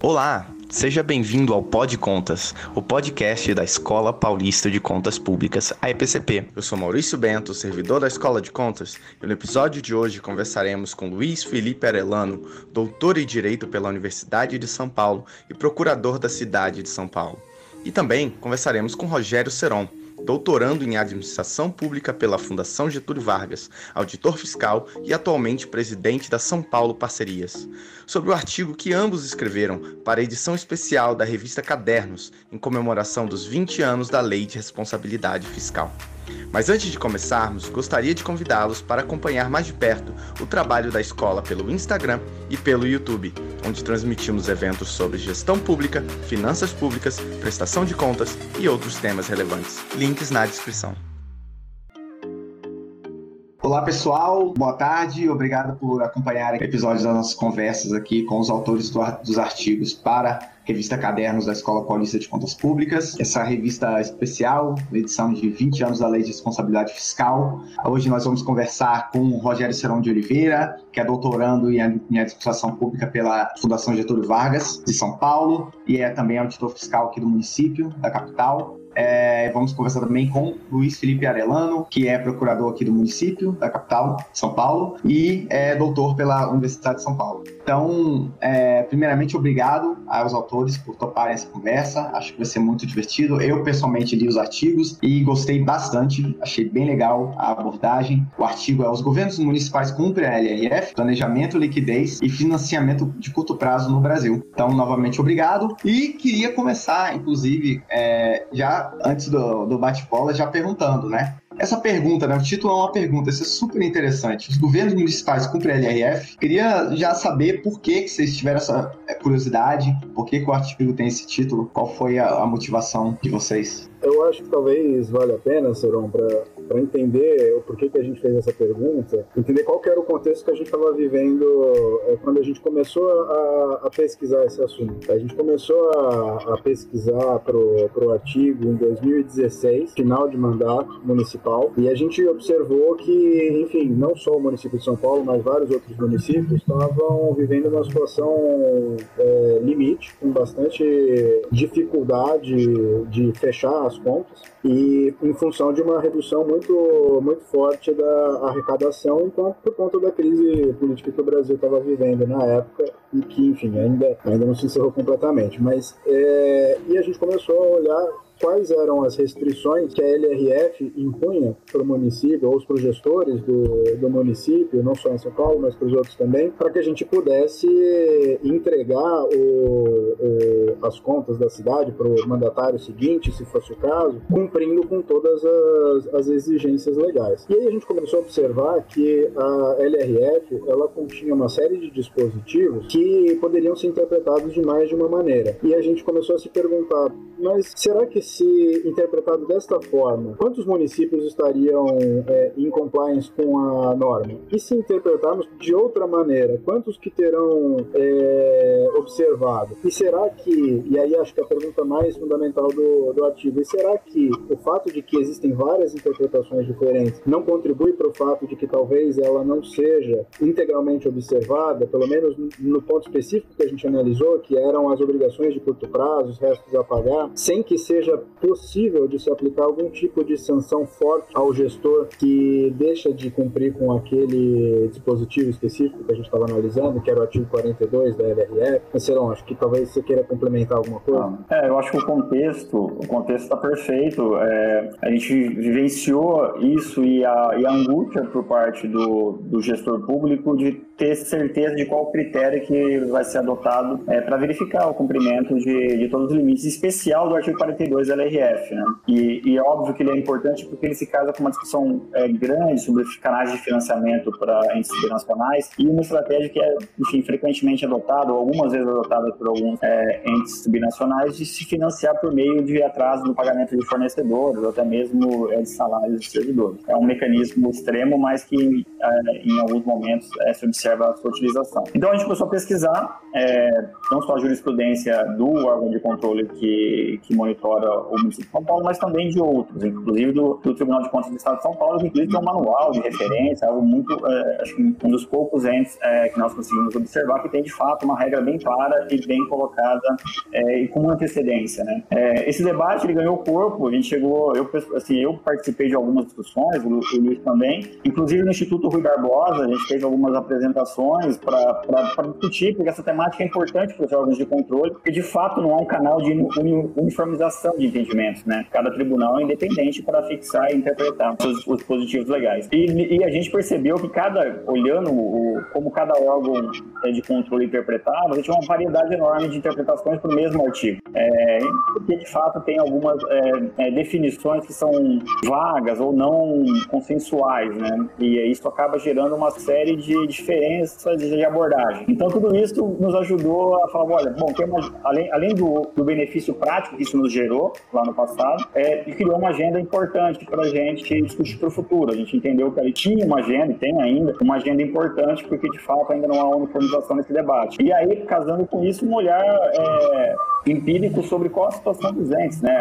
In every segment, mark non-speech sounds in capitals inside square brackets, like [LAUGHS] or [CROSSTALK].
Olá, seja bem-vindo ao Pod Contas, o podcast da Escola Paulista de Contas Públicas, a EPCP. Eu sou Maurício Bento, servidor da Escola de Contas, e no episódio de hoje conversaremos com Luiz Felipe Arelano, doutor em Direito pela Universidade de São Paulo e procurador da cidade de São Paulo. E também conversaremos com Rogério Seron, doutorando em Administração Pública pela Fundação Getúlio Vargas, auditor fiscal e atualmente presidente da São Paulo Parcerias, sobre o artigo que ambos escreveram para a edição especial da revista Cadernos, em comemoração dos 20 anos da Lei de Responsabilidade Fiscal. Mas antes de começarmos, gostaria de convidá-los para acompanhar mais de perto o trabalho da escola pelo Instagram e pelo YouTube, onde transmitimos eventos sobre gestão pública, finanças públicas, prestação de contas e outros temas relevantes. Links na descrição. Olá pessoal, boa tarde, obrigado por acompanhar episódios das nossas conversas aqui com os autores dos artigos para a revista Cadernos da Escola Paulista de Contas Públicas. Essa revista especial, edição de 20 anos da Lei de Responsabilidade Fiscal. Hoje nós vamos conversar com o Rogério Serão de Oliveira, que é doutorando em Administração Pública pela Fundação Getúlio Vargas de São Paulo e é também auditor fiscal aqui do município, da capital. É, vamos conversar também com Luiz Felipe Arelano, que é procurador aqui do município, da capital, São Paulo, e é doutor pela Universidade de São Paulo. Então, é, primeiramente, obrigado aos autores por toparem essa conversa. Acho que vai ser muito divertido. Eu, pessoalmente, li os artigos e gostei bastante. Achei bem legal a abordagem. O artigo é Os governos municipais cumprem a LRF, planejamento, liquidez e financiamento de curto prazo no Brasil. Então, novamente, obrigado. E queria começar, inclusive, é, já antes do, do bate-bola, já perguntando, né? Essa pergunta, né? O título é uma pergunta, isso é super interessante. Os governos municipais cumprem a LRF. Queria já saber por que, que vocês tiveram essa é, curiosidade, por que, que o artigo tem esse título, qual foi a, a motivação de vocês? Eu acho que talvez valha a pena, Seron, para entender o porquê que a gente fez essa pergunta, entender qual era o contexto que a gente estava vivendo é, quando a gente começou a, a, pesquisar esse assunto. A gente começou a, a pesquisar para o artigo em 2016, final de mandato municipal, e a gente observou que, enfim, não só o município de São Paulo, mas vários outros municípios estavam vivendo uma situação é, limite, com bastante dificuldade de fechar as contas e em função de uma redução muito, muito forte da arrecadação enquanto, por conta da crise política que o Brasil estava vivendo na época e que, enfim, ainda, ainda não se encerrou completamente. Mas, é, e a gente começou a olhar quais eram as restrições que a LRF impunha para o município ou para os gestores do, do município, não só em São Paulo, mas para os outros também, para que a gente pudesse entregar o, o, as contas da cidade para o mandatário seguinte, se fosse o caso, cumprindo com todas as, as exigências legais. E aí a gente começou a observar que a LRF ela continha uma série de dispositivos que poderiam ser interpretados de mais de uma maneira. E a gente começou a se perguntar, mas será que se interpretado desta forma, quantos municípios estariam é, em compliance com a norma? E se interpretarmos de outra maneira, quantos que terão é, observado? E será que, e aí acho que a pergunta mais fundamental do, do artigo, e será que o fato de que existem várias interpretações diferentes não contribui para o fato de que talvez ela não seja integralmente observada, pelo menos no ponto específico que a gente analisou, que eram as obrigações de curto prazo, os restos a pagar, sem que seja possível de se aplicar algum tipo de sanção forte ao gestor que deixa de cumprir com aquele dispositivo específico que a gente estava analisando, que era o artigo 42 da LRF. Marcelão, acho que talvez você queira complementar alguma coisa. É, eu acho que o contexto, o contexto está perfeito. É, a gente vivenciou isso e a, e a angústia por parte do, do gestor público de ter certeza de qual critério que vai ser adotado é, para verificar o cumprimento de, de todos os limites, especial do artigo 42 LRF, né? E, e, é óbvio que ele é importante porque ele se casa com uma discussão é, grande sobre canais de financiamento para entes internacionais e uma estratégia que é, enfim, frequentemente adotada, ou algumas vezes adotada por alguns é, entes subnacionais de se financiar por meio de atraso no pagamento de fornecedores, ou até mesmo é, de salários de servidores. É um mecanismo extremo, mas que é, em alguns momentos é, se observa a sua utilização. Então a gente começou a pesquisar é, não só a jurisprudência do órgão de controle que, que monitora o município de São Paulo, mas também de outros, inclusive do, do Tribunal de Contas do Estado de São Paulo, que inclusive tem um manual de referência, algo muito, é, acho que um dos poucos entes é, que nós conseguimos observar que tem de fato uma regra bem clara e bem colocada é, e com antecedência. Né? É, esse debate ele ganhou corpo, a gente chegou, eu, assim, eu participei de algumas discussões, o, o Luiz também, inclusive no Instituto Rui Barbosa, a gente fez algumas apresentações para discutir, porque essa temática é importante para os órgãos de controle, porque de fato não há um canal de uniformização de entendimentos. Né? Cada tribunal é independente para fixar e interpretar os, os dispositivos legais. E, e, a gente percebeu que cada, olhando o, como cada órgão é, de controle interpretava, a gente tinha uma variedade enorme de interpretações para o mesmo artigo. É, porque de fato tem algumas é, é, definições que são vagas ou não consensuais, né? E isso acaba gerando uma série de diferenças de abordagem. Então tudo isso nos ajudou a falar, olha, bom, uma, além, além do, do, benefício prático que isso nos gerou lá no passado, é, criou uma agenda importante para a gente discutir para o futuro. A gente entendeu que ali tinha uma agenda, e tem ainda, uma agenda importante, porque de fato ainda não há uniformização nesse debate. E aí, casando com isso, um olhar é, empírico sobre qual a situação dos entes, né?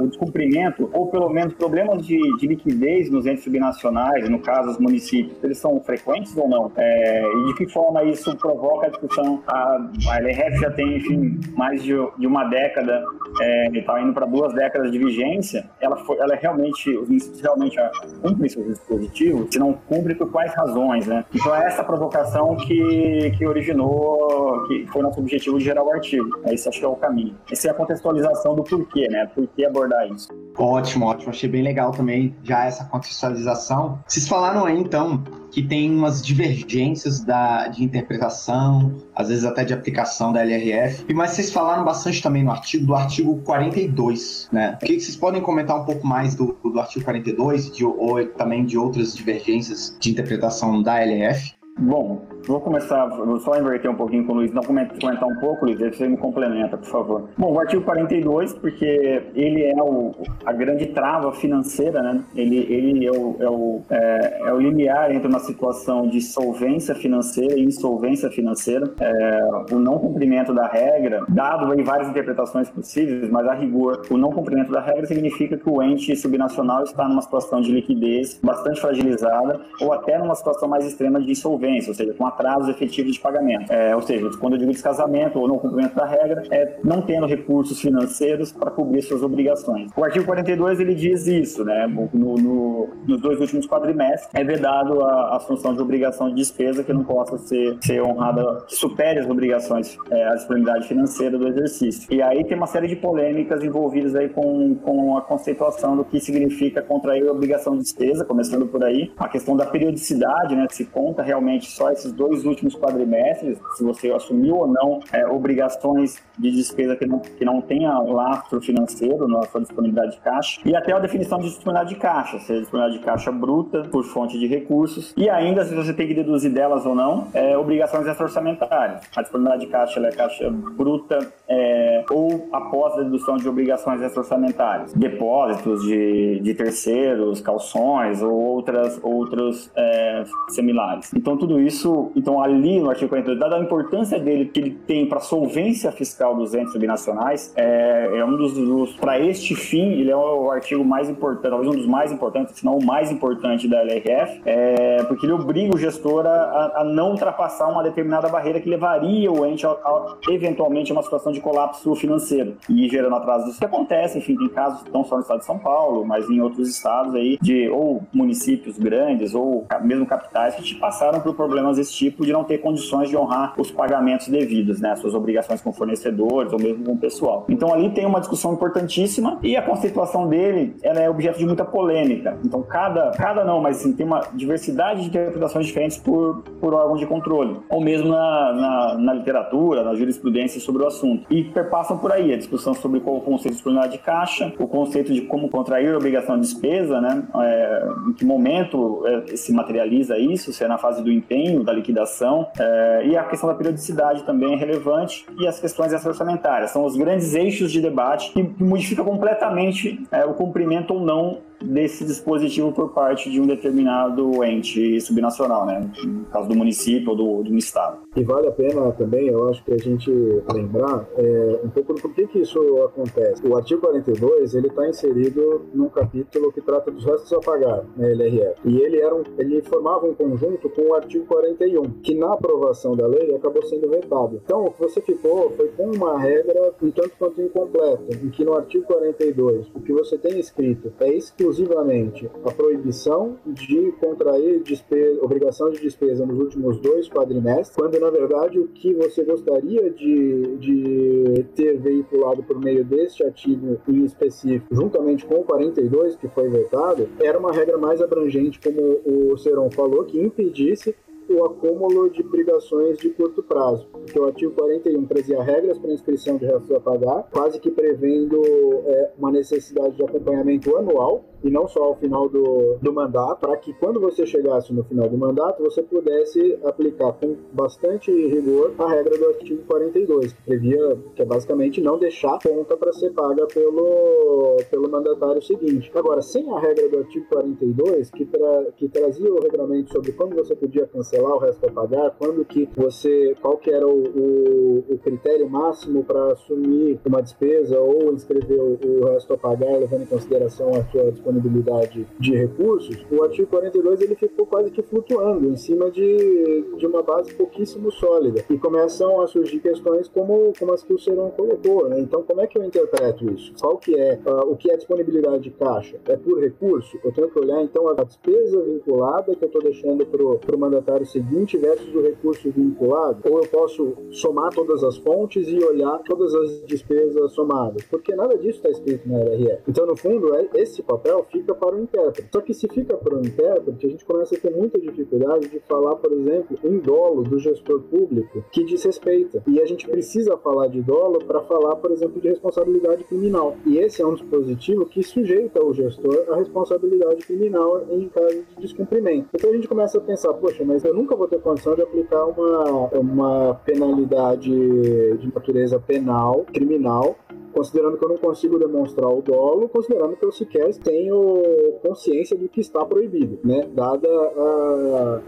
O descumprimento, ou pelo menos problemas de, de liquidez nos entes subnacionais, no caso os municípios, eles são frequentes ou não? É, e de que forma isso provoca a discussão? A, a LRF já tem, enfim, mais de, de uma década, está é, indo para duas décadas de vigência, ela, foi, ela é realmente, os municípios realmente cumprem seus dispositivos, se não cumprem por quais razões, né? Então é essa provocação que, que originou, que foi nosso objetivo de gerar o artigo. Esse acho que é o caminho. Essa é a contextualização do porquê, né? Por que abordar isso. Ótimo, ótimo. Achei bem legal também já essa contextualização. Vocês falaram aí, então, que tem umas divergências da, de interpretação, às vezes até de aplicação da LRF. Mas vocês falaram bastante também no artigo, do artigo 42, né? O que vocês podem comentar um pouco mais do, do artigo 42 de, ou também de outras divergências de interpretação da LRF? Bom, vou começar, vou só inverter um pouquinho com o Luiz, não comentar um pouco, Luiz, aí você me complementa, por favor. Bom, o artigo 42, porque ele é o, a grande trava financeira, né? Ele, ele é, o, é, o, é, é o limiar entre uma situação de solvência financeira e insolvência financeira. É, o não cumprimento da regra, dado aí várias interpretações possíveis, mas a rigor, o não cumprimento da regra significa que o ente subnacional está numa situação de liquidez bastante fragilizada ou até numa situação mais extrema de insolvência insolvência, ou seja, com atrasos efetivos de pagamento. É, ou seja, quando eu digo descasamento ou não cumprimento da regra, é não tendo recursos financeiros para cobrir suas obrigações. O artigo 42 ele diz isso, né? No, no, nos dois últimos quadrimestres é vedado a assunção de obrigação de despesa que não possa ser, ser honrada, que supere as obrigações, é, a disponibilidade financeira do exercício. E aí tem uma série de polêmicas envolvidas aí com, com a conceituação do que significa contrair a obrigação de despesa, começando por aí, a questão da periodicidade, né? Se conta realmente só esses dois últimos quadrimestres, se você assumiu ou não é, obrigações de despesa que não, que não tenha lastro financeiro na sua disponibilidade de caixa, e até a definição de disponibilidade de caixa, seja disponibilidade de caixa bruta por fonte de recursos, e ainda se você tem que deduzir delas ou não, é, obrigações extra-orçamentárias. A disponibilidade de caixa é caixa bruta é, ou após a dedução de obrigações extra-orçamentárias, depósitos de, de terceiros, calções ou outras, outros é, similares. Então, tudo isso, então ali no artigo 42, dada a importância dele que ele tem para a solvência fiscal dos entes subnacionais, é, é um dos, dos para este fim, ele é o artigo mais importante, talvez um dos mais importantes, se não o mais importante da LRF, é, porque ele obriga o gestor a, a, não ultrapassar uma determinada barreira que levaria o ente a, a, eventualmente a uma situação de colapso financeiro e gerando atraso disso que acontece, enfim, tem casos não só no estado de São Paulo, mas em outros estados aí de ou municípios grandes ou mesmo capitais que passaram por problemas desse tipo de não ter condições de honrar os pagamentos devidos, né, suas obrigações com fornecedores ou mesmo com o pessoal. Então ali tem uma discussão importantíssima e a conceituação dele ela é objeto de muita polêmica. Então cada, cada não, mas sim, tem uma diversidade de interpretações diferentes por, por órgãos de controle, ou mesmo na, na, na literatura, na jurisprudência sobre o assunto. E perpassam por aí a discussão sobre qual o conceito de disponibilidade de caixa, o conceito de como contrair a obrigação de despesa, né, é, em que momento é, se materializa isso, se é na fase do empenho da liquidação é, e a questão da periodicidade também é relevante e as questões orçamentárias. São os grandes eixos de debate que modificam completamente é, o cumprimento ou não desse dispositivo por parte de um determinado ente subnacional, né? No caso do município ou do, do estado. E vale a pena também, eu acho que a gente lembrar é, um pouco do porquê que isso acontece. O artigo 42 ele está inserido num capítulo que trata dos restos a pagar na né, LRF. E ele era um, ele formava um conjunto com o artigo 41, que na aprovação da lei acabou sendo vetado. Então o que você ficou foi com uma regra um tanto quanto incompleta, em que no artigo 42 o que você tem escrito é exclusivamente a proibição de contrair despesa, obrigação de despesa nos últimos dois quadrimestres, quando na verdade o que você gostaria de, de ter veiculado por meio deste artigo em específico, juntamente com o 42 que foi vetado, era uma regra mais abrangente, como o Seron falou, que impedisse o acúmulo de obrigações de curto prazo, porque o artigo 41 trazia regras para inscrição de restos a pagar, quase que prevendo é, uma necessidade de acompanhamento anual e não só ao final do, do mandato, para que quando você chegasse no final do mandato, você pudesse aplicar com bastante rigor a regra do artigo 42, que previa, que é basicamente não deixar conta para ser paga pelo, pelo mandatário seguinte. Agora, sem a regra do artigo 42, que, tra, que trazia o regulamento sobre quando você podia cancelar o resto a pagar, quando que você, qual que era o, o, o critério máximo para assumir uma despesa ou inscrever o, o resto a pagar, levando em consideração a sua disponibilidade disponibilidade de recursos, o artigo 42 ele ficou quase que flutuando em cima de, de uma base pouquíssimo sólida. E começam a surgir questões como, como as que o Serão colocou. Né? Então, como é que eu interpreto isso? Qual que é uh, o que é disponibilidade de caixa? É por recurso? Eu tenho que olhar então a despesa vinculada que eu estou deixando para o mandatário seguinte versus o recurso vinculado? Ou eu posso somar todas as fontes e olhar todas as despesas somadas? Porque nada disso está escrito na RRF. Então, no fundo, é esse papel fica para o intérprete. Só que se fica para o intérprete, a gente começa a ter muita dificuldade de falar, por exemplo, em dolo do gestor público que desrespeita. E a gente precisa falar de dolo para falar, por exemplo, de responsabilidade criminal. E esse é um dispositivo que sujeita o gestor à responsabilidade criminal em caso de descumprimento. Então a gente começa a pensar, poxa, mas eu nunca vou ter condição de aplicar uma, uma penalidade de natureza penal, criminal, considerando que eu não consigo demonstrar o dolo, considerando que eu sequer tenho consciência do que está proibido, né? Dada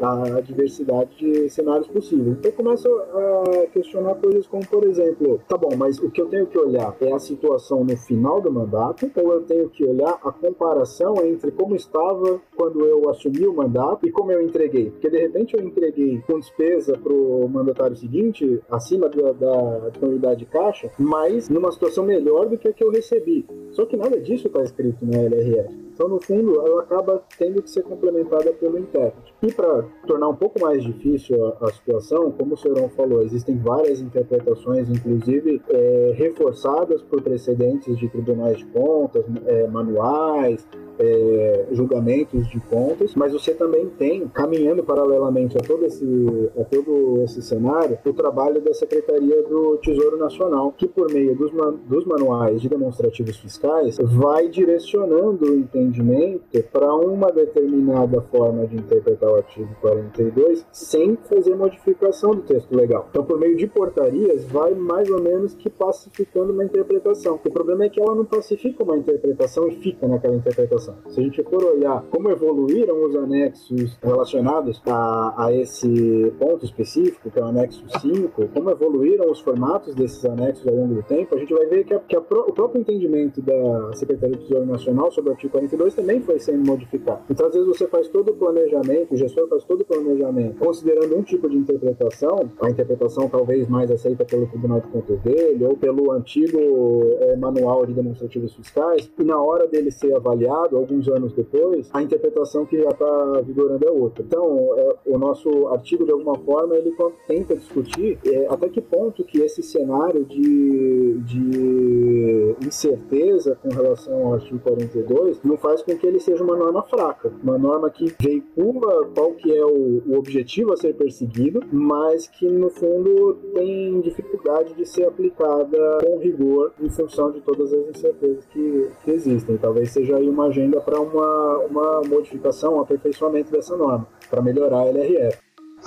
a, a diversidade de cenários possíveis. Então eu começo a questionar coisas como, por exemplo, tá bom, mas o que eu tenho que olhar é a situação no final do mandato, ou eu tenho que olhar a comparação entre como estava quando eu assumi o mandato e como eu entreguei? Porque de repente eu entreguei com despesa para o mandatário seguinte, acima da, da disponibilidade de caixa, mas numa situação melhor do que a que eu recebi. Só que nada disso está escrito na LRF. Então, no fundo, ela acaba tendo que ser complementada pelo intérprete. E para tornar um pouco mais difícil a, a, situação, como o Serão falou, existem várias interpretações, inclusive é, reforçadas por precedentes de tribunais de contas, é, manuais, é, julgamentos de contas, mas você também tem, caminhando paralelamente a todo esse, a todo esse cenário, o trabalho da Secretaria do Tesouro Nacional, que por meio dos, man, dos manuais de demonstrativos fiscais vai direcionando o entendimento para uma determinada forma de interpretar o artigo 42 sem fazer modificação do texto legal. Então, por meio de portarias, vai mais ou menos que pacificando uma interpretação. O problema é que ela não pacifica uma interpretação e fica naquela interpretação. Se a gente for olhar como evoluíram os anexos relacionados a, a esse ponto específico, que é o anexo 5, como evoluíram os formatos desses anexos ao longo do tempo, a gente vai ver que, a, que a pro, o próprio entendimento da Secretaria do Tesouro Nacional sobre o artigo 42 também foi sendo modificado. Então, às vezes, você faz todo o planejamento, o gestor faz todo o planejamento, considerando um tipo de interpretação, a interpretação talvez mais aceita pelo Tribunal de Contas dele, ou pelo antigo é, manual de demonstrativos fiscais, e na hora dele ser avaliado, alguns anos depois, a interpretação que já está vigorando é outra. Então, é, o nosso artigo, de alguma forma, ele tenta discutir é, até que ponto que esse cenário de, de incerteza com relação ao artigo 42 não faz com que ele seja uma norma fraca, uma norma que veicula qual que é o, o objetivo a ser perseguido, mas que no fundo tem dificuldade de ser aplicada com rigor em função de todas as incertezas que, que existem. Talvez seja aí uma agenda para uma, uma modificação, um aperfeiçoamento dessa norma, para melhorar a LRF.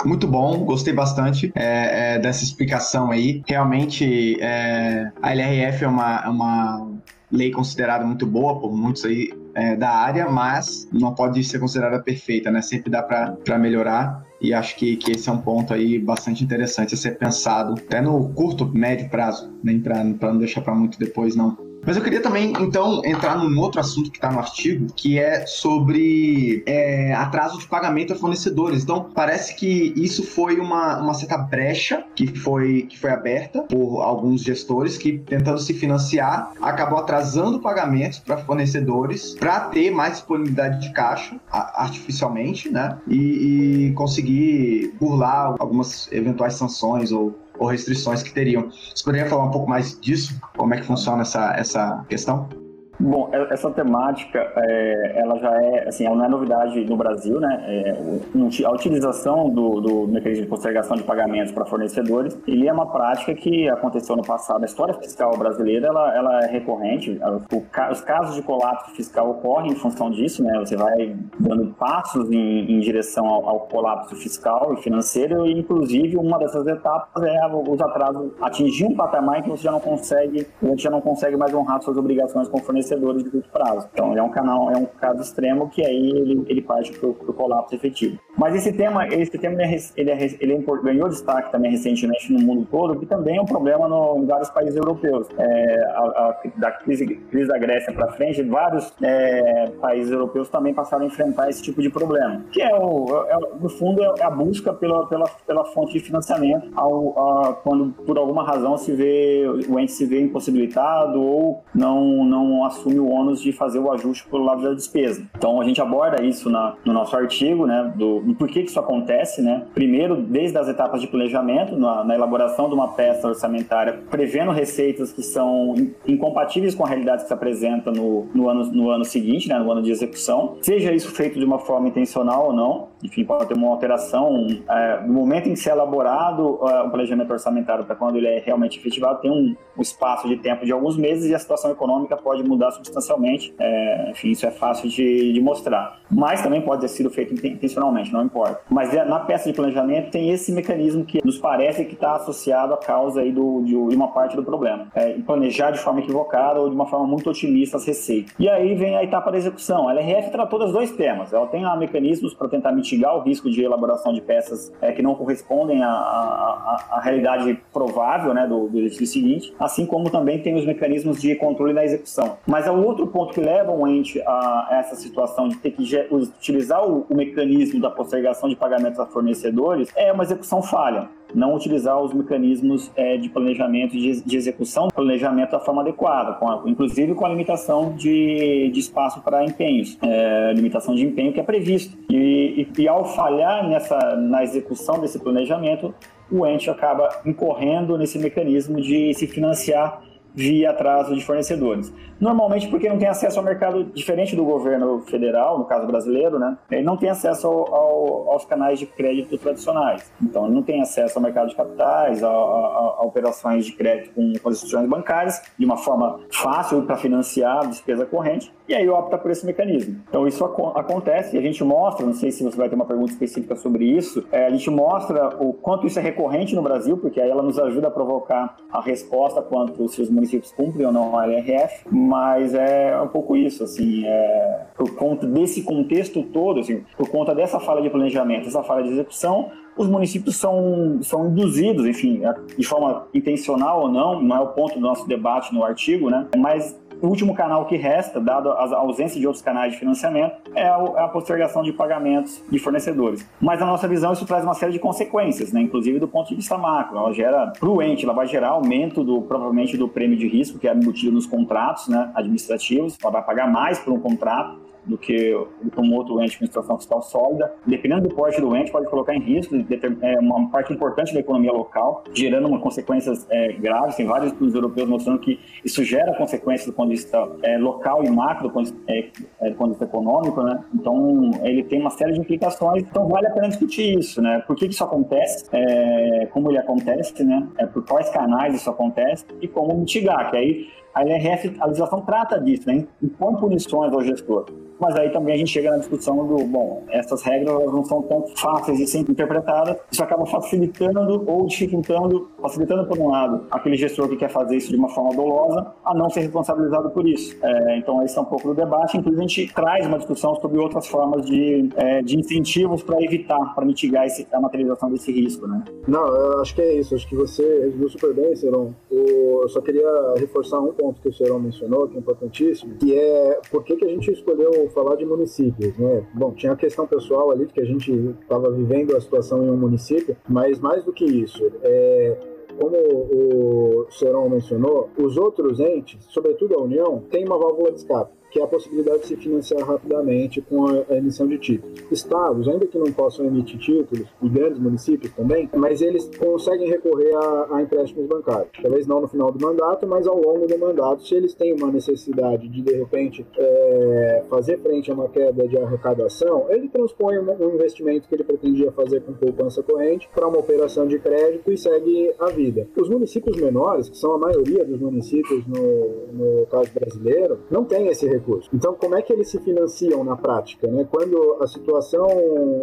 Muito bom, gostei bastante é, é, dessa explicação aí. Realmente, é, a LRF é uma, é uma lei considerada muito boa por muitos aí é, da área, mas não pode ser considerada perfeita, né? Sempre dá para melhorar. E acho que, que esse é um ponto aí bastante interessante a ser pensado, até no curto, médio prazo, nem para não deixar para muito depois, não. Mas eu queria também, então, entrar num outro assunto que está no artigo, que é sobre é, atraso de pagamento a fornecedores. Então, parece que isso foi uma, uma certa brecha que foi, que foi aberta por alguns gestores que, tentando se financiar, acabou atrasando pagamentos para fornecedores para ter mais disponibilidade de caixa artificialmente, né? E, e conseguir burlar algumas eventuais sanções ou ou restrições que teriam. Você poderia falar um pouco mais disso? Como é que funciona essa, essa questão? Bom, essa temática, é, ela já é, assim, ela não é novidade no Brasil, né? É, a utilização do, do, mecanismo de postergação de pagamentos para fornecedores, ele é uma prática que aconteceu no passado. A história fiscal brasileira, ela, ela é recorrente. O, os casos de colapso fiscal ocorrem em função disso, né? Você vai dando passos em, em direção ao, ao, colapso fiscal e financeiro, e inclusive uma dessas etapas é os atrasos atingir um patamar em que você já não consegue, gente já não consegue mais honrar suas obrigações com fornecedores fornecedores de curto prazo. Então, é um canal, é um caso extremo que aí ele, ele parte para o colapso efetivo. Mas esse tema, esse tema ele, é, ele, é, ele é, ganhou destaque também recentemente no mundo todo, que também é um problema no, em vários países europeus. É, a, a, da crise, crise da Grécia para frente, vários é, países europeus também passaram a enfrentar esse tipo de problema, que é, o, é, no fundo, é a busca pela, pela, pela fonte de financiamento ao, a, quando, por alguma razão, se vê, o ente se vê impossibilitado ou não, não assume o ônus de fazer o ajuste pelo lado da despesa. Então, a gente aborda isso na, no nosso artigo, né, do, do porquê que isso acontece, né? Primeiro, desde as etapas de planejamento, na, na elaboração de uma peça orçamentária, prevendo receitas que são incompatíveis com a realidade que se apresenta no, no, ano, no ano seguinte, né, no ano de execução, seja isso feito de uma forma intencional ou não, enfim, pode ter uma alteração. É, no momento em que se é elaborado é, o planejamento orçamentário para quando ele é realmente efetivado, tem um, um, espaço de tempo de alguns meses e a situação econômica pode mudar substancialmente. É, enfim, isso é fácil de, de, mostrar. Mas também pode ter sido feito intencionalmente, não importa. Mas é, na peça de planejamento tem esse mecanismo que nos parece que está associado à causa aí do, de uma parte do problema. É, planejar de forma equivocada ou de uma forma muito otimista as receitas. E aí vem a etapa da execução. A LRF tratou dos dois temas. Ela tem lá mecanismos para tentar mitigar mitigar o risco de elaboração de peças é, que não correspondem à, à, à realidade provável né, do, do seguinte, assim como também tem os mecanismos de controle da execução. Mas é um outro ponto que leva o ente a essa situação de ter que utilizar o, o mecanismo da postergação de pagamentos a fornecedores é uma execução falha não utilizar os mecanismos é, de planejamento de, de execução, planejamento da forma adequada, com a, inclusive com a limitação de, de espaço para empenhos, é, limitação de empenho que é previsto. E, e, e ao falhar nessa, na execução desse planejamento, o ente acaba incorrendo nesse mecanismo de se financiar via atraso de fornecedores. Normalmente porque não tem acesso ao mercado, diferente do governo federal, no caso brasileiro, né? Ele não tem acesso ao, ao, aos canais de crédito tradicionais. Então, não tem acesso ao mercado de capitais, a, a, a operações de crédito com, com instituições bancárias, de uma forma fácil para financiar a despesa corrente, e aí opta por esse mecanismo. Então, isso ac acontece e a gente mostra, não sei se você vai ter uma pergunta específica sobre isso, é, a gente mostra o quanto isso é recorrente no Brasil, porque aí ela nos ajuda a provocar a resposta quanto se os municípios cumprem ou não a LRF, mas é um pouco isso, assim, é, por conta desse contexto todo, assim, por conta dessa falha de planejamento, essa falha de execução, os municípios são, são induzidos, enfim, de forma intencional ou não, não é o ponto do nosso debate no artigo, né? Mas o último canal que resta, dado a ausência de outros canais de financiamento, é a postergação de pagamentos de fornecedores. Mas, na nossa visão, isso traz uma série de consequências, né? inclusive do ponto de vista macro. Ela gera, para o ente, ela vai gerar aumento, do, provavelmente, do prêmio de risco, que é embutido nos contratos né, administrativos. Ela vai pagar mais por um contrato do que um outro ente com situação fiscal sólida. Dependendo do porte do ente, pode colocar em risco é, uma parte importante da economia local, gerando uma consequências é, graves. Tem vários estudos europeus mostrando que isso gera consequências do ponto de vista é, local e macro, do ponto, de, é, é, do ponto de vista econômico, né? Então, ele tem uma série de implicações. Então, vale a pena discutir isso, né? Por que, que isso acontece? É, como ele acontece, né? por quais canais isso acontece e como mitigar, que aí a LRF, a legislação trata disso, né? Impõe punições ao gestor. Mas aí também a gente chega na discussão do, bom, essas regras não são tão fáceis de ser interpretadas, isso acaba facilitando ou dificultando, facilitando por um lado aquele gestor que quer fazer isso de uma forma dolosa, a não ser responsabilizado por isso. É, então esse é um pouco do debate, inclusive a gente traz uma discussão sobre outras formas de, é, de incentivos para evitar, para mitigar esse, a materialização desse risco, né? Não, eu acho que é isso, acho que você resumiu super bem, Seron. Eu só queria reforçar um ponto que o Seron mencionou, que é importantíssimo, que é por que, que a gente escolheu falar de municípios, né? Bom, tinha a questão pessoal ali de que a gente estava vivendo a situação em um município, mas mais do que isso, é, como o Seron mencionou, os outros entes, sobretudo a União, tem uma válvula de escape que é a possibilidade de se financiar rapidamente com a, emissão de títulos. Estados, ainda que não possam emitir títulos, e grandes municípios também, mas eles conseguem recorrer a, a empréstimos bancários. Talvez não no final do mandato, mas ao longo do mandato, se eles têm uma necessidade de, de repente, é, fazer frente a uma queda de arrecadação, ele transpõe um investimento que ele pretendia fazer com poupança corrente para uma operação de crédito e segue a vida. Os municípios menores, que são a maioria dos municípios no, no caso brasileiro, não têm esse recurso Então, como é que eles se financiam na prática? Né? Quando a situação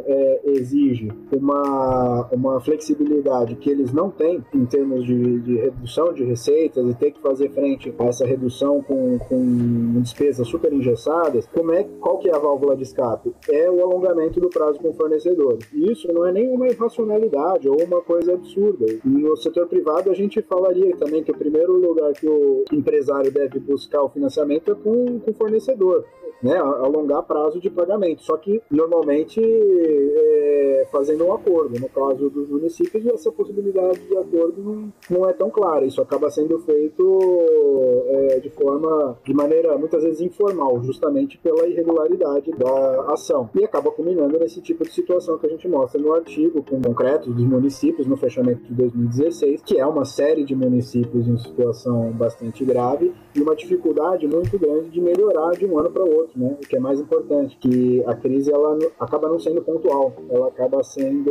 é, exige uma, uma flexibilidade que eles não têm em termos de, de, redução de receitas e ter que fazer frente a essa redução com, com despesas super engessadas, como é, qual que é a válvula de escape? É o alongamento do prazo com o fornecedor. E isso não é nenhuma irracionalidade ou uma coisa absurda. No setor privado, a gente falaria também que o primeiro lugar que o empresário deve buscar o financiamento é com, com o fornecedor né, alongar prazo de pagamento. Só que normalmente é, fazendo um acordo. No caso dos municípios, essa possibilidade de acordo não, não é tão clara. Isso acaba sendo feito é, de forma, de maneira muitas vezes informal, justamente pela irregularidade da ação. E acaba culminando nesse tipo de situação que a gente mostra no artigo, com concretos dos municípios no fechamento de 2016, que é uma série de municípios em situação bastante grave e uma dificuldade muito grande de melhorar de um ano para o outro né? O que é mais importante, que a crise ela acaba não sendo pontual, ela acaba sendo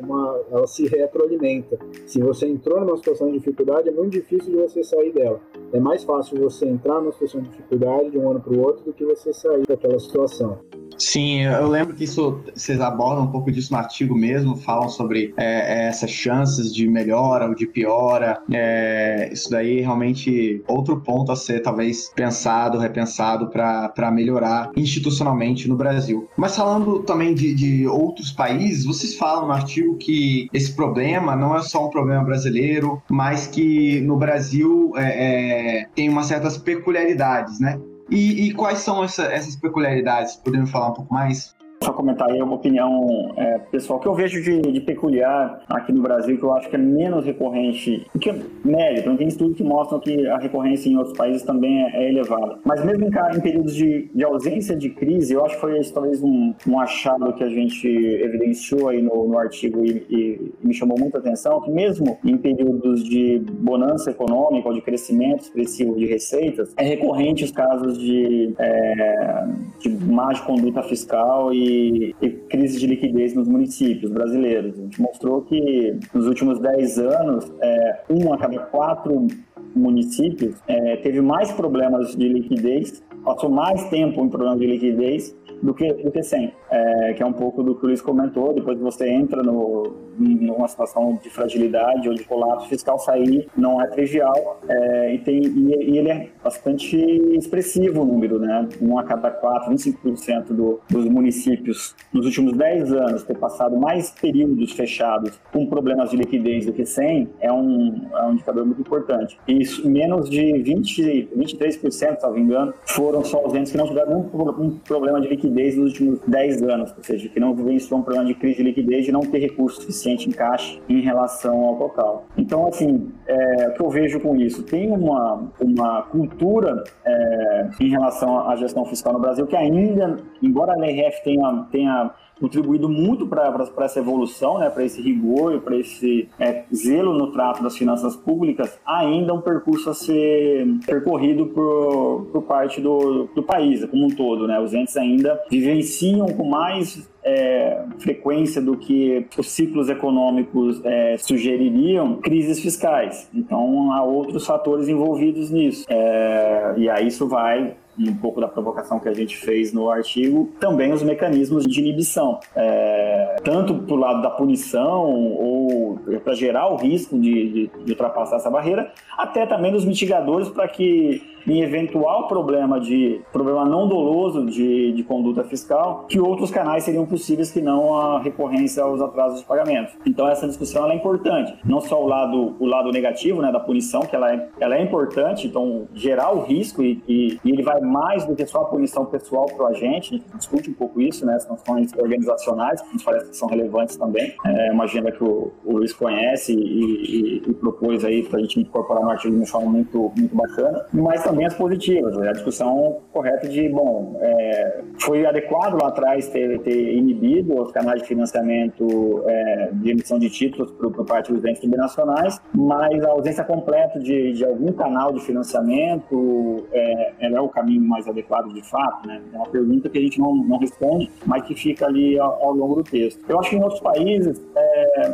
uma, ela se retroalimenta. Se você entrou numa situação de dificuldade, é muito difícil de você sair dela. É mais fácil você entrar numa situação de dificuldade de um ano para o outro do que você sair daquela situação. Sim, eu lembro que isso vocês abordam um pouco disso no artigo mesmo, falam sobre é, é, essas chances de melhora ou de piora. É, isso daí realmente outro ponto a ser talvez pensado, repensado para melhorar institucionalmente no Brasil. Mas falando também de, de outros países, vocês falam no artigo que esse problema não é só um problema brasileiro, mas que no Brasil é, é tem umas certas peculiaridades, né? E, e quais são essa, essas peculiaridades? Podemos falar um pouco mais? Só comentar aí uma opinião é, pessoal que eu vejo de, de, peculiar aqui no Brasil, que eu acho que é menos recorrente, que é médio, não tem estudos que mostram que a recorrência em outros países também é, é elevada. Mas mesmo em, em períodos de, de, ausência de crise, eu acho que foi esse, talvez um, um, achado que a gente evidenciou aí no, no artigo e, e, me chamou muita atenção, que mesmo em períodos de bonança econômica ou de crescimento expressivo de receitas, é recorrente os casos de, é, de má conduta fiscal e e, crise de liquidez nos municípios brasileiros. A gente mostrou que nos últimos 10 anos, é, um a cada quatro municípios é, teve mais problemas de liquidez, passou mais tempo em problemas de liquidez do que, do que sem, é, que é um pouco do que o Luiz comentou, depois você entra no, numa situação de fragilidade ou de colapso fiscal, sair não é trivial é, e, tem, e, e, ele é bastante expressivo o número, né? Um a cada quatro, 25% do, dos municípios nos últimos 10 anos ter passado mais períodos fechados com problemas de liquidez do que sem é um, é um indicador muito importante. E isso, menos de 20, 23%, se não me engano, foram só os entes que não tiveram um problema de liquidez nos últimos 10 anos, ou seja, que não vivenciou um problema de crise de liquidez de não ter suficientes suficiente encaixe em relação ao total. Então, assim, é, o que eu vejo com isso? Tem uma, uma cultura é, em relação à gestão fiscal no Brasil que ainda, embora a LRF tenha, tenha contribuído muito para essa evolução, né, para esse rigor para esse é, zelo no trato das finanças públicas, ainda é um percurso a ser percorrido por, por parte do, do país como um todo. Né? Os entes ainda vivenciam com mais é, frequência do que os ciclos econômicos é, sugeririam crises fiscais. Então, há outros fatores envolvidos nisso. É, e aí isso vai um pouco da provocação que a gente fez no artigo, também os mecanismos de inibição, é, tanto para o lado da punição ou para gerar o risco de, de, de ultrapassar essa barreira, até também dos mitigadores para que em eventual problema de problema não doloso de, de conduta fiscal, que outros canais seriam possíveis que não a recorrência aos atrasos de pagamento. Então essa discussão é importante, não só o lado o lado negativo, né, da punição, que ela é, ela é importante, então gerar o risco e, e, e ele vai mais do que só a punição pessoal para o agente, a gente discute um pouco isso, né, as questões organizacionais, que nos parece que são relevantes também, é uma agenda que o, o Luiz conhece e, e, e propôs aí para a gente incorporar no artigo de uma forma muito, muito bacana, mas também as positivas, né? a discussão correta de, bom, é, foi adequado lá atrás ter, ter inibido os canais de financiamento é, de emissão de títulos por, parte dos entes binacionais, mas a ausência completa de, de algum canal de financiamento é, é o caminho mais adequado de fato, né? É uma pergunta que a gente não, não responde, mas que fica ali ao, ao longo do texto. Eu acho que em outros países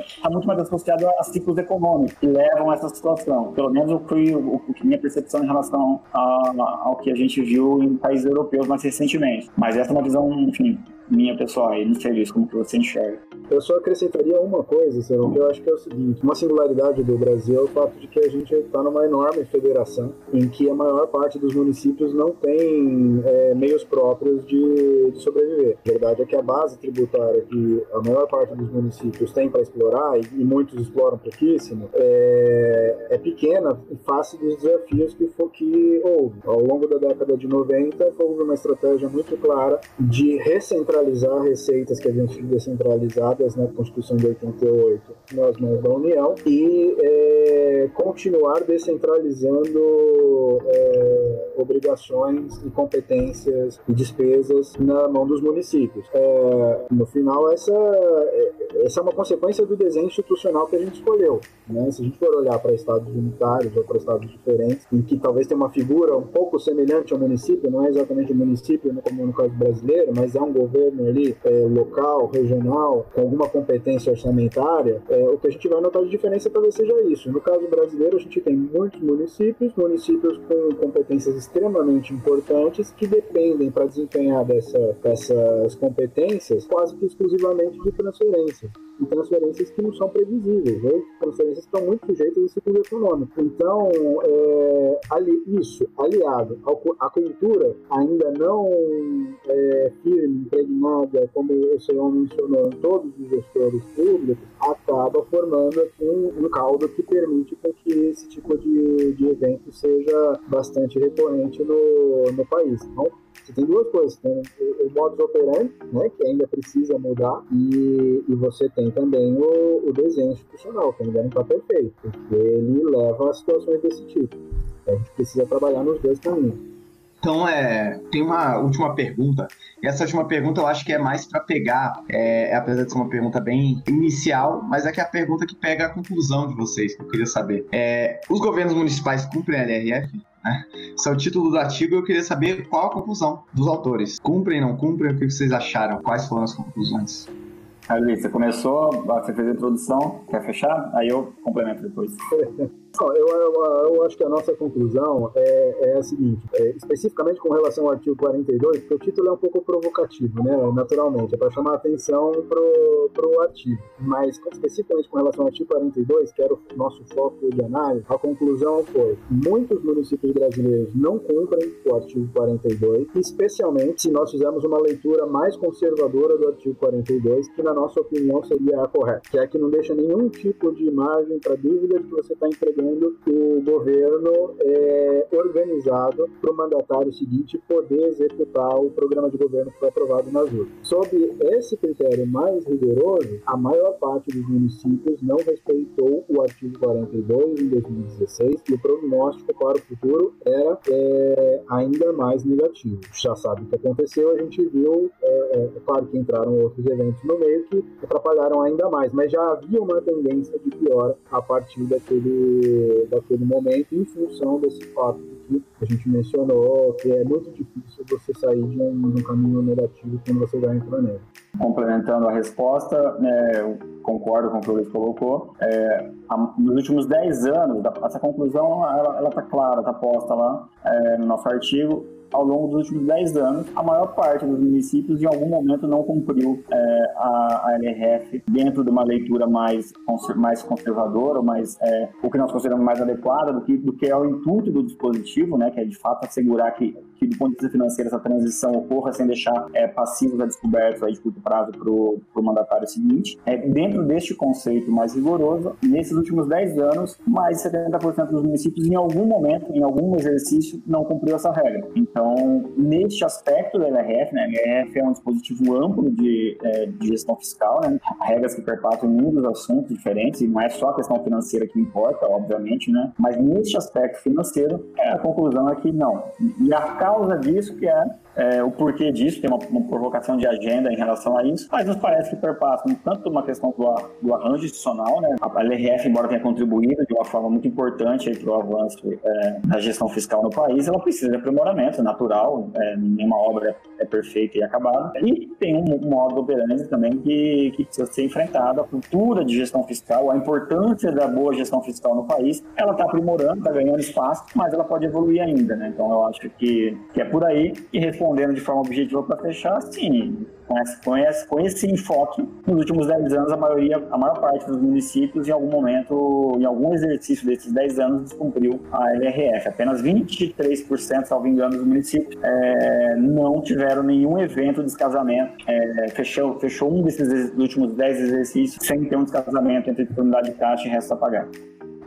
está muito mais associado a ciclos econômicos que levam a essa situação. Pelo menos o que, o, que minha percepção em relação a, ao que a gente viu em países europeus mais recentemente. Mas essa é uma visão, enfim, minha pessoal aí no serviço, como que você enxerga. Eu só acrescentaria uma coisa, Serão, que eu acho que é o seguinte: uma singularidade do Brasil é o fato de que a gente está numa enorme federação em que a maior parte dos municípios não tem é, meios próprios de, de, sobreviver. A verdade é que a base tributária que a maior parte dos municípios tem para explorar, e, e, muitos exploram pouquíssimo, é, é pequena face dos desafios que, for, que houve. Ao longo da década de 90, houve uma estratégia muito clara de recentralizar receitas que haviam sido descentralizadas na Constituição de 88 nas mãos da União e é, continuar descentralizando é, obrigações e competências e despesas na mão dos municípios. É, no final, essa, é, essa é uma consequência do desenho institucional que a gente escolheu. Né? Se a gente for olhar para estados unitários ou para estados diferentes, em que talvez tenha uma figura um pouco semelhante ao município, não é exatamente o município como no caso brasileiro, mas é um governo ali é, local, regional, com alguma competência orçamentária, é, o que a gente vai notar de diferença talvez seja isso. No caso brasileiro, a gente tem muitos municípios, municípios com competências extremamente importantes que dependem para desempenhar dessa, dessas competências quase que exclusivamente de transferências e transferências que não são previsíveis, né? transferências que estão muito sujeitas ao ciclo econômico. Então, é, ali, isso aliado à cultura ainda não é, firme, impregnada, como o senhor mencionou, em todos os gestores públicos, acaba formando um, um caldo que permite que esse tipo de, de evento seja bastante recorrente no, no país. Então, você tem duas coisas, tem o, o modus operandi, né, que ainda precisa mudar, e, e você tem também o, o desenho institucional, que ainda não está perfeito, porque ele leva a situações desse tipo. Então, a gente precisa trabalhar nos dois caminhos. Então, é, tem uma última pergunta. Essa última pergunta eu acho que é mais para pegar, é, apesar de ser uma pergunta bem inicial, mas é que é a pergunta que pega a conclusão de vocês, que eu queria saber. É, os governos municipais cumprem a LRF? Né? Esse é o título do artigo e eu queria saber qual a conclusão dos autores. Cumprem, não cumprem? O que vocês acharam? Quais foram as conclusões? Ali, você começou, você fez a introdução, quer fechar? Aí eu complemento depois. [LAUGHS] Eu, eu, eu, acho que a nossa conclusão é, é a seguinte, é, especificamente com relação ao artigo 42, porque o título é um pouco provocativo, né, naturalmente, é para chamar a atenção para o artigo, mas especificamente com relação ao artigo 42, que era o nosso foco de análise, a conclusão foi, muitos municípios brasileiros não cumprem o artigo 42, especialmente se nós fizermos uma leitura mais conservadora do artigo 42, que na nossa opinião seria a correta, que é que não deixa nenhum tipo de margem para dúvida de que você está entregando o governo é organizado para o mandatário seguinte poder executar o programa de governo que foi aprovado nas urnas. Sob esse critério mais rigoroso, a maior parte dos municípios não respeitou o artigo 42 em 2016 e o prognóstico para o futuro era é, ainda mais negativo. Já sabe o que aconteceu, a gente viu, é, é, claro que entraram outros eventos no meio que atrapalharam ainda mais, mas já havia uma tendência de piora a partir daquele daquele momento em função desse fato que a gente mencionou, que é muito difícil você sair de um, de um caminho negativo quando você já entra nele. complementando a resposta, né, concordo com o que o Luiz colocou. É, nos últimos 10 anos, essa conclusão ela está clara, está posta lá é, no nosso artigo ao longo dos últimos 10 anos, a maior parte dos municípios em algum momento não cumpriu é, a, a, LRF dentro de uma leitura mais, mais conservadora, mais, é, o que nós consideramos mais adequada do que, do que é o intuito do dispositivo, né, que é de fato assegurar que, que do ponto de vista financeiro essa transição ocorra sem deixar é, passivos a descobertos aí de curto prazo para o mandatário seguinte. É, dentro deste conceito mais rigoroso, nesses últimos 10 anos, mais de 70% dos municípios em algum momento, em algum exercício, não cumpriu essa regra. Então, neste aspecto da LRF, né, a LRF é um dispositivo amplo de, é, de gestão fiscal, né, regras que perpassam muitos assuntos diferentes, e não é só a questão financeira que importa, obviamente, né, mas neste aspecto financeiro, a conclusão é que não. E a causa disso que é é, o porquê disso, tem uma, uma, provocação de agenda em relação a isso, mas nos parece que perpassam tanto uma questão do, do arranjo institucional, né? a LRF, embora tenha contribuído de uma forma muito importante para o avanço é, da gestão fiscal no país, ela precisa de aprimoramento natural, é, nenhuma obra é, perfeita e acabada, e tem um, um modo operante também que, que precisa ser enfrentado, a cultura de gestão fiscal, a importância da boa gestão fiscal no país, ela está aprimorando, está ganhando espaço, mas ela pode evoluir ainda, né? Então eu acho que, que é por aí e respondendo de forma objetiva para fechar, sim, com, esse, com esse enfoque, nos últimos 10 anos, a maioria, a maior parte dos municípios, em algum momento, em algum exercício desses 10 anos, descumpriu a LRF. Apenas 23%, salvo engano, dos municípios é, não tiveram nenhum evento de descasamento. É, fechou, fechou um desses últimos 10 exercícios sem ter um descasamento entre disponibilidade de caixa e resto a pagar.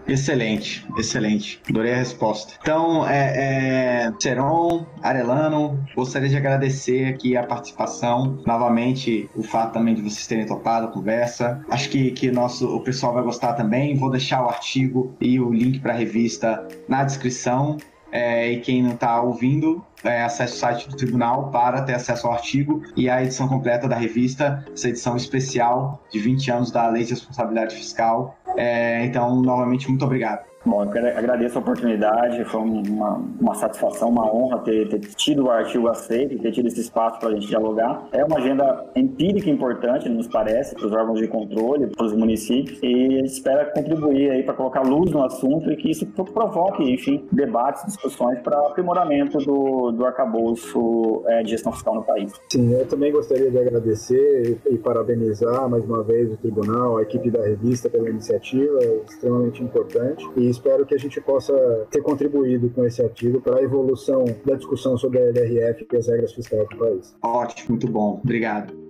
Excelente, excelente. Adorei a resposta. Então, é, é, Seron, Arelano, gostaria de agradecer aqui a participação. Novamente, o fato também de vocês terem topado a conversa. Acho que, que nosso, o pessoal vai gostar também. Vou deixar o artigo e o link para a revista na descrição. É, e quem não está ouvindo, é, acesse o site do tribunal para ter acesso ao artigo e a edição completa da revista, essa edição especial de 20 anos da Lei de Responsabilidade Fiscal. É, então, novamente, muito obrigado. Bom, eu agradeço a oportunidade, foi uma, uma satisfação, uma honra ter, ter tido o artigo aceito ter tido esse espaço para a gente dialogar. É uma agenda empírica importante, nos parece, para os órgãos de controle, para os municípios, e espera contribuir aí para colocar luz no assunto e que isso provoque, enfim, debates, discussões para aprimoramento do, do arcabouço é, de gestão fiscal no país. Sim, eu também gostaria de agradecer e, e parabenizar mais uma vez o tribunal, a equipe da revista pela iniciativa, é extremamente importante. E espero que a gente possa ter contribuído com esse artigo para a evolução da discussão sobre a LRF e as regras fiscais do país. Ótimo, muito bom. Obrigado.